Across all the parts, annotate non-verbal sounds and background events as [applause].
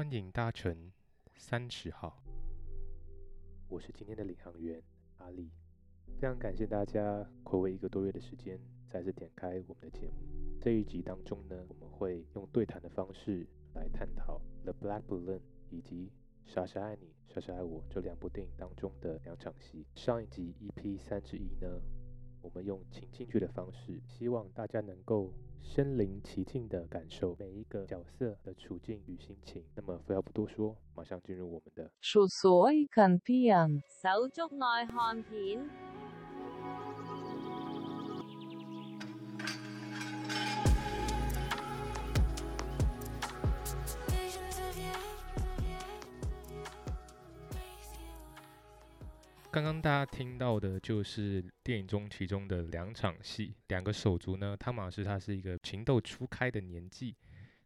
欢迎搭乘三十号。我是今天的领航员阿力，非常感谢大家暌违一个多月的时间，再次点开我们的节目。这一集当中呢，我们会用对谈的方式来探讨《The Black Balloon》以及《傻傻爱你，傻傻爱我》这两部电影当中的两场戏。上一集 EP 三十一呢，我们用情境剧的方式，希望大家能够身临其境的感受每一个角色的处境与心情。那么废话不多说，马上进入我们的除所近片，手足內看片。刚刚大家听到的就是电影中其中的两场戏，两个手足呢，汤马士他是一个情窦初开的年纪，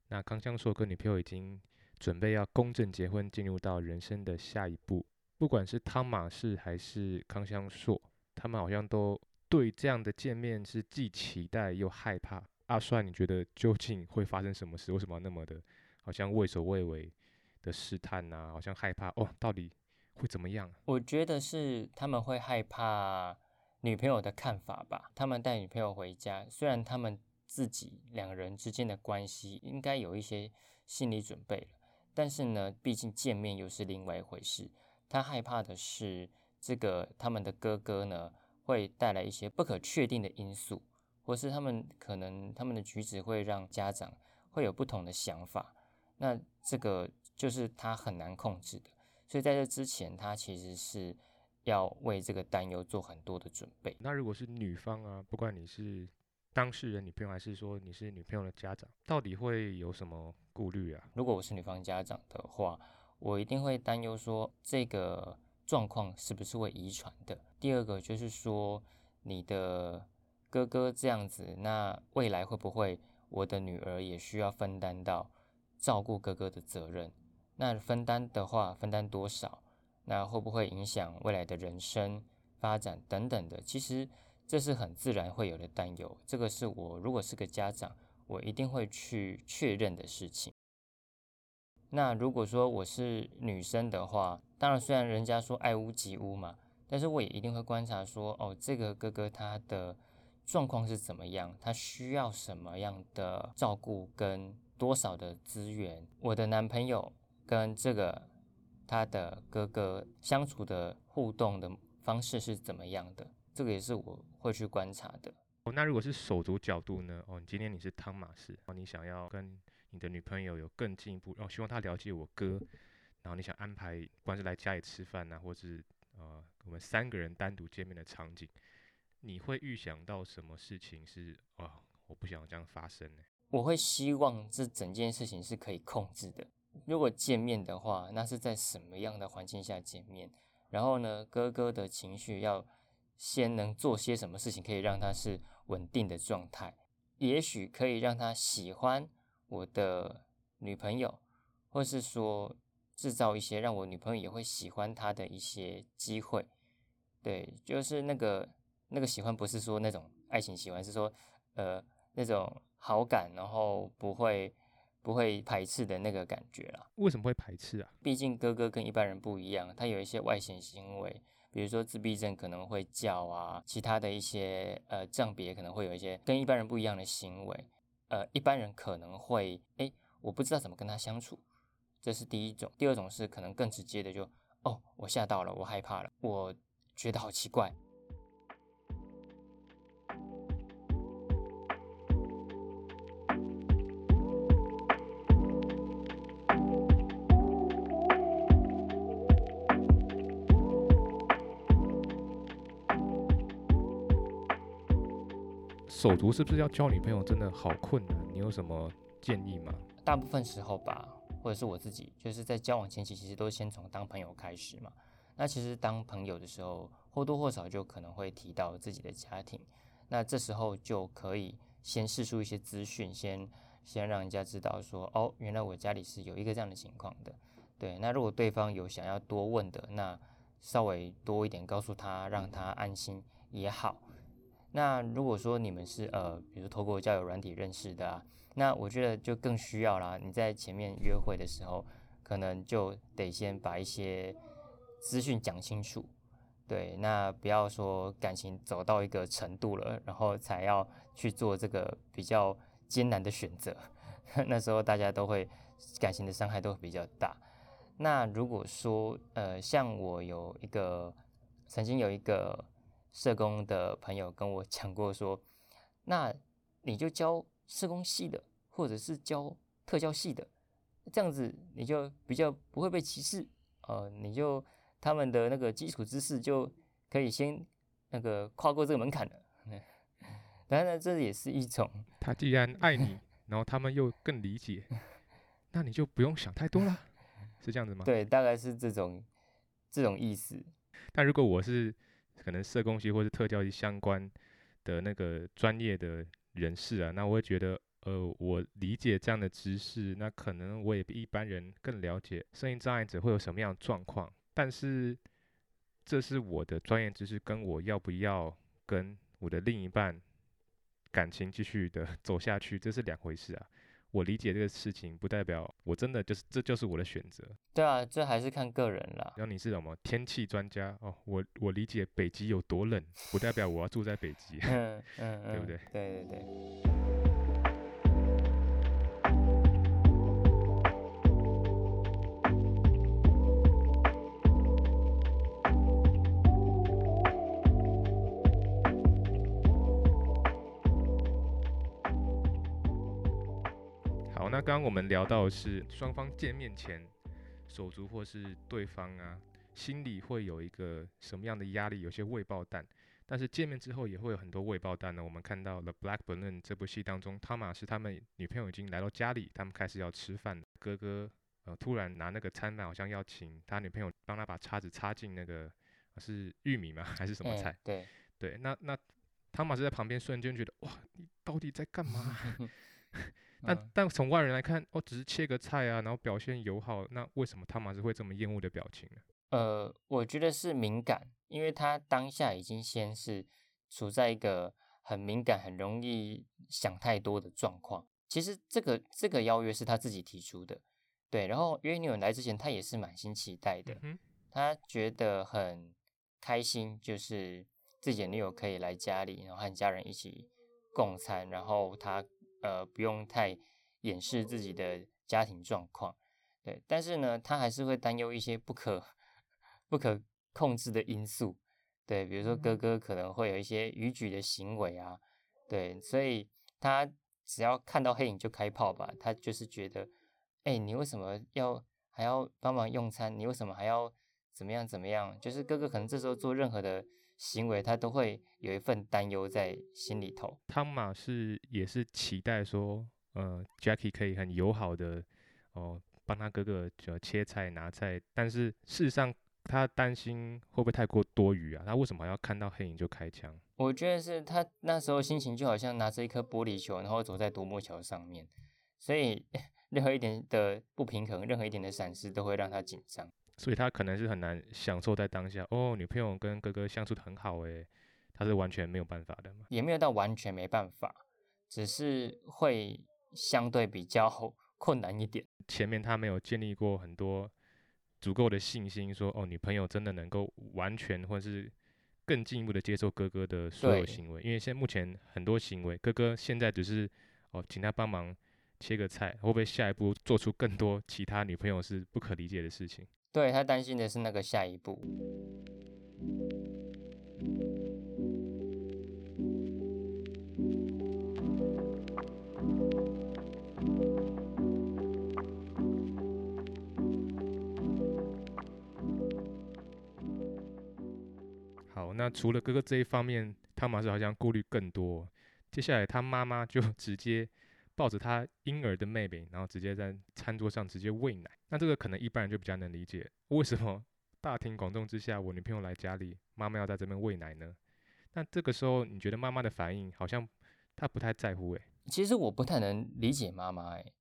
那康香硕跟女朋友已经准备要公证结婚，进入到人生的下一步。不管是汤马士还是康香硕，他们好像都对这样的见面是既期待又害怕。阿帅，你觉得究竟会发生什么事？为什么那么的，好像畏首畏尾的试探呐、好像害怕哦，到底会怎么样？我觉得是他们会害怕女朋友的看法吧。他们带女朋友回家，虽然他们自己两人之间的关系应该有一些心理准备了，但是呢，毕竟见面又是另外一回事。他害怕的是这个他们的哥哥呢，会带来一些不可确定的因素，或是他们可能他们的举止会让家长会有不同的想法。那这个就是他很难控制的。所以在这之前，他其实是要为这个担忧做很多的准备。那如果是女方啊，不管你是当事人女朋友，还是说你是女朋友的家长，到底会有什么顾虑啊？如果我是女方家长的话，我一定会担忧说这个状况是不是会遗传的。第二个就是说，你的哥哥这样子，那未来会不会我的女儿也需要分担到照顾哥哥的责任？那分担的话，分担多少？那会不会影响未来的人生发展等等的？其实这是很自然会有的担忧。这个是我如果是个家长，我一定会去确认的事情。那如果说我是女生的话，当然虽然人家说爱屋及乌嘛，但是我也一定会观察说，哦，这个哥哥他的状况是怎么样，他需要什么样的照顾跟多少的资源，我的男朋友。跟这个他的哥哥相处的互动的方式是怎么样的？这个也是我会去观察的。哦，那如果是手足角度呢？哦，你今天你是汤马士，哦，你想要跟你的女朋友有更进一步，哦，希望她了解我哥，然后你想安排，不管是来家里吃饭呐，或是呃我们三个人单独见面的场景，你会预想到什么事情是哦，我不想这样发生呢？我会希望这整件事情是可以控制的。如果见面的话，那是在什么样的环境下见面？然后呢，哥哥的情绪要先能做些什么事情，可以让他是稳定的状态？也许可以让他喜欢我的女朋友，或是说制造一些让我女朋友也会喜欢他的一些机会。对，就是那个那个喜欢，不是说那种爱情喜欢，是说呃那种好感，然后不会。不会排斥的那个感觉啦。为什么会排斥啊？毕竟哥哥跟一般人不一样，他有一些外显行为，比如说自闭症可能会叫啊，其他的一些呃障别可能会有一些跟一般人不一样的行为。呃，一般人可能会哎，我不知道怎么跟他相处，这是第一种。第二种是可能更直接的，就哦，我吓到了，我害怕了，我觉得好奇怪。手足是不是要交女朋友真的好困难？你有什么建议吗？大部分时候吧，或者是我自己，就是在交往前期，其实都先从当朋友开始嘛。那其实当朋友的时候，或多或少就可能会提到自己的家庭。那这时候就可以先试出一些资讯，先先让人家知道说，哦，原来我家里是有一个这样的情况的。对，那如果对方有想要多问的，那稍微多一点告诉他，让他安心也好。那如果说你们是呃，比如透过交友软体认识的啊，那我觉得就更需要啦。你在前面约会的时候，可能就得先把一些资讯讲清楚。对，那不要说感情走到一个程度了，然后才要去做这个比较艰难的选择，[laughs] 那时候大家都会感情的伤害都会比较大。那如果说呃，像我有一个曾经有一个社工的朋友跟我讲过说，那你就教社工系的，或者是教特教系的，这样子你就比较不会被歧视，呃，你就。他们的那个基础知识就可以先那个跨过这个门槛了。[laughs] 当然，这也是一种。[laughs] 他既然爱你，[laughs] 然后他们又更理解，那你就不用想太多了，是这样子吗？对，大概是这种这种意思。但如果我是可能社工系或是特教系相关的那个专业的人士啊，那我会觉得，呃，我理解这样的知识，那可能我也比一般人更了解声音障碍者会有什么样的状况。但是，这是我的专业知识，跟我要不要跟我的另一半感情继续的 [laughs] 走下去，这是两回事啊。我理解这个事情，不代表我真的就是这就是我的选择。对啊，这还是看个人啦。然后你是什么天气专家哦？我我理解北极有多冷，不代表我要住在北极。嗯嗯嗯，[laughs] 对不对？对对对。刚刚我们聊到的是双方见面前，手足或是对方啊，心里会有一个什么样的压力？有些未爆弹，但是见面之后也会有很多未爆弹呢。我们看到了《Black Balloon》这部戏当中，汤马是他们女朋友已经来到家里，他们开始要吃饭。哥哥呃突然拿那个餐盘，好像要请他女朋友帮他把叉子插进那个是玉米吗？还是什么菜？对对，那那汤马是在旁边瞬间觉得哇，你到底在干嘛？[laughs] 但但从外人来看，哦，只是切个菜啊，然后表现友好，那为什么汤马斯会这么厌恶的表情呢？呃，我觉得是敏感，因为他当下已经先是处在一个很敏感、很容易想太多的状况。其实这个这个邀约是他自己提出的，对。然后约女友来之前，他也是满心期待的，他觉得很开心，就是自己的女友可以来家里，然后和家人一起共餐，然后他。呃，不用太掩饰自己的家庭状况，对，但是呢，他还是会担忧一些不可不可控制的因素，对，比如说哥哥可能会有一些逾矩的行为啊，对，所以他只要看到黑影就开炮吧，他就是觉得，哎，你为什么要还要帮忙用餐？你为什么还要怎么样怎么样？就是哥哥可能这时候做任何的。行为他都会有一份担忧在心里头。汤马是也是期待说，呃，Jackie 可以很友好的哦，帮他哥哥就切菜拿菜，但是事实上他担心会不会太过多余啊？他为什么要看到黑影就开枪？我觉得是他那时候心情就好像拿着一颗玻璃球，然后走在独木桥上面，所以 [laughs] 任何一点的不平衡，任何一点的闪失都会让他紧张。所以他可能是很难享受在当下哦，女朋友跟哥哥相处的很好诶，他是完全没有办法的嘛？也没有到完全没办法，只是会相对比较 [laughs] 困难一点。前面他没有建立过很多足够的信心，说哦，女朋友真的能够完全或是更进一步的接受哥哥的所有行为，因为现在目前很多行为，哥哥现在只是哦，请他帮忙切个菜，会不会下一步做出更多其他女朋友是不可理解的事情？对他担心的是那个下一步。好，那除了哥哥这一方面，汤马斯好像顾虑更多。接下来，他妈妈就 [laughs] 直接。抱着他婴儿的妹妹，然后直接在餐桌上直接喂奶。那这个可能一般人就比较能理解，为什么 [laughs] 大庭广众之下，我女朋友来家里，妈妈要在这边喂奶呢？那这个时候，你觉得妈妈的反应好像她不太在乎？诶，其实我不太能理解妈妈。诶，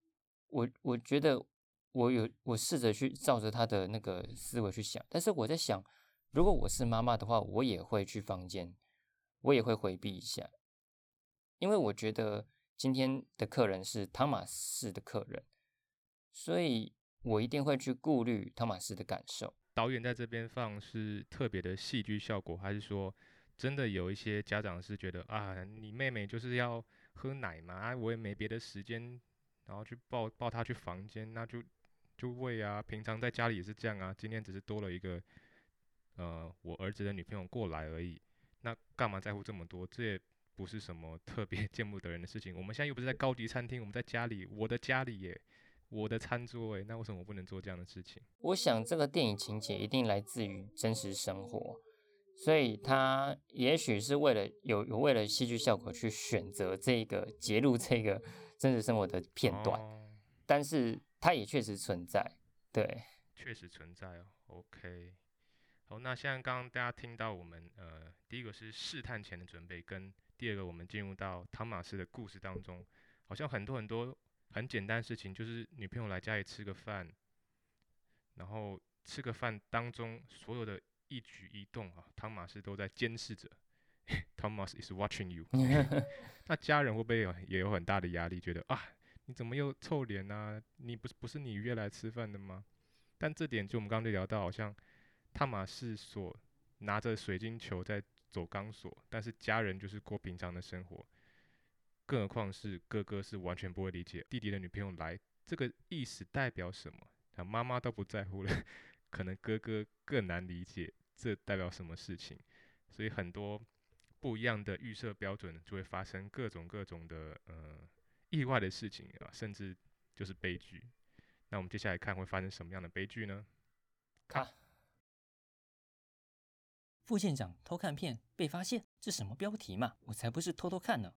我我觉得我有我试着去照着她的那个思维去想，但是我在想，如果我是妈妈的话，我也会去房间，我也会回避一下，因为我觉得。今天的客人是汤马士的客人，所以我一定会去顾虑汤马斯的感受。导演在这边放是特别的戏剧效果，还是说真的有一些家长是觉得啊，你妹妹就是要喝奶嘛，我也没别的时间，然后去抱抱她去房间，那就就喂啊，平常在家里也是这样啊，今天只是多了一个呃我儿子的女朋友过来而已，那干嘛在乎这么多？这也不是什么特别 [laughs] 见不得人的事情。我们现在又不是在高级餐厅，我们在家里，我的家里耶。我的餐桌诶，那为什么我不能做这样的事情？我想这个电影情节一定来自于真实生活，所以他也许是为了有有为了戏剧效果去选择这个揭露这个真实生活的片段，但是它也确实存在，对，确实存在哦。OK，好，那现在刚刚大家听到我们呃，第一个是试探前的准备，跟第二个我们进入到汤马斯的故事当中，好像很多很多。很简单的事情，就是女朋友来家里吃个饭，然后吃个饭当中所有的一举一动啊，汤马斯都在监视着。[laughs] Thomas is watching you。[laughs] [laughs] 那家人会不会有也有很大的压力，觉得啊，你怎么又臭脸啊？你不是不是你约来吃饭的吗？但这点就我们刚刚就聊到，好像汤马斯所拿着水晶球在走钢索，但是家人就是过平常的生活。更何况是哥哥是完全不会理解弟弟的女朋友来这个意思代表什么，啊妈妈都不在乎了，[laughs] 可能哥哥更难理解这代表什么事情，所以很多不一样的预设标准就会发生各种各种的呃意外的事情啊，甚至就是悲剧。那我们接下来看会发生什么样的悲剧呢？看，副县长偷看片被发现，这什么标题嘛？我才不是偷偷看呢。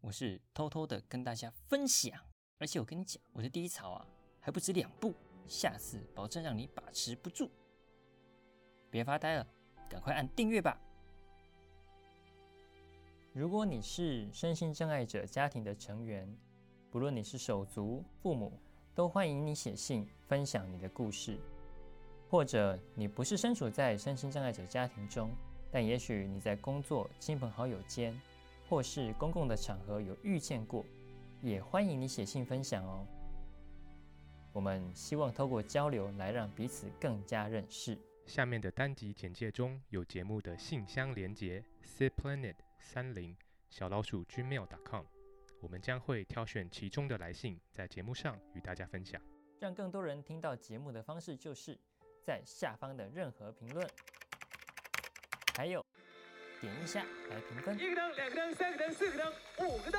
我是偷偷的跟大家分享，而且我跟你讲，我的第一槽啊还不止两部，下次保证让你把持不住。别发呆了，赶快按订阅吧。如果你是身心障碍者家庭的成员，不论你是手足、父母，都欢迎你写信分享你的故事。或者你不是身处在身心障碍者家庭中，但也许你在工作、亲朋好友间。或是公共的场合有遇见过，也欢迎你写信分享哦。我们希望透过交流来让彼此更加认识。下面的单集简介中有节目的信箱连接：cplanet 三零小老鼠 gmail.com，我们将会挑选其中的来信，在节目上与大家分享。让更多人听到节目的方式，就是在下方的任何评论，还有。点一下来评分，一个灯，两个灯，三个灯，四个灯，五个灯。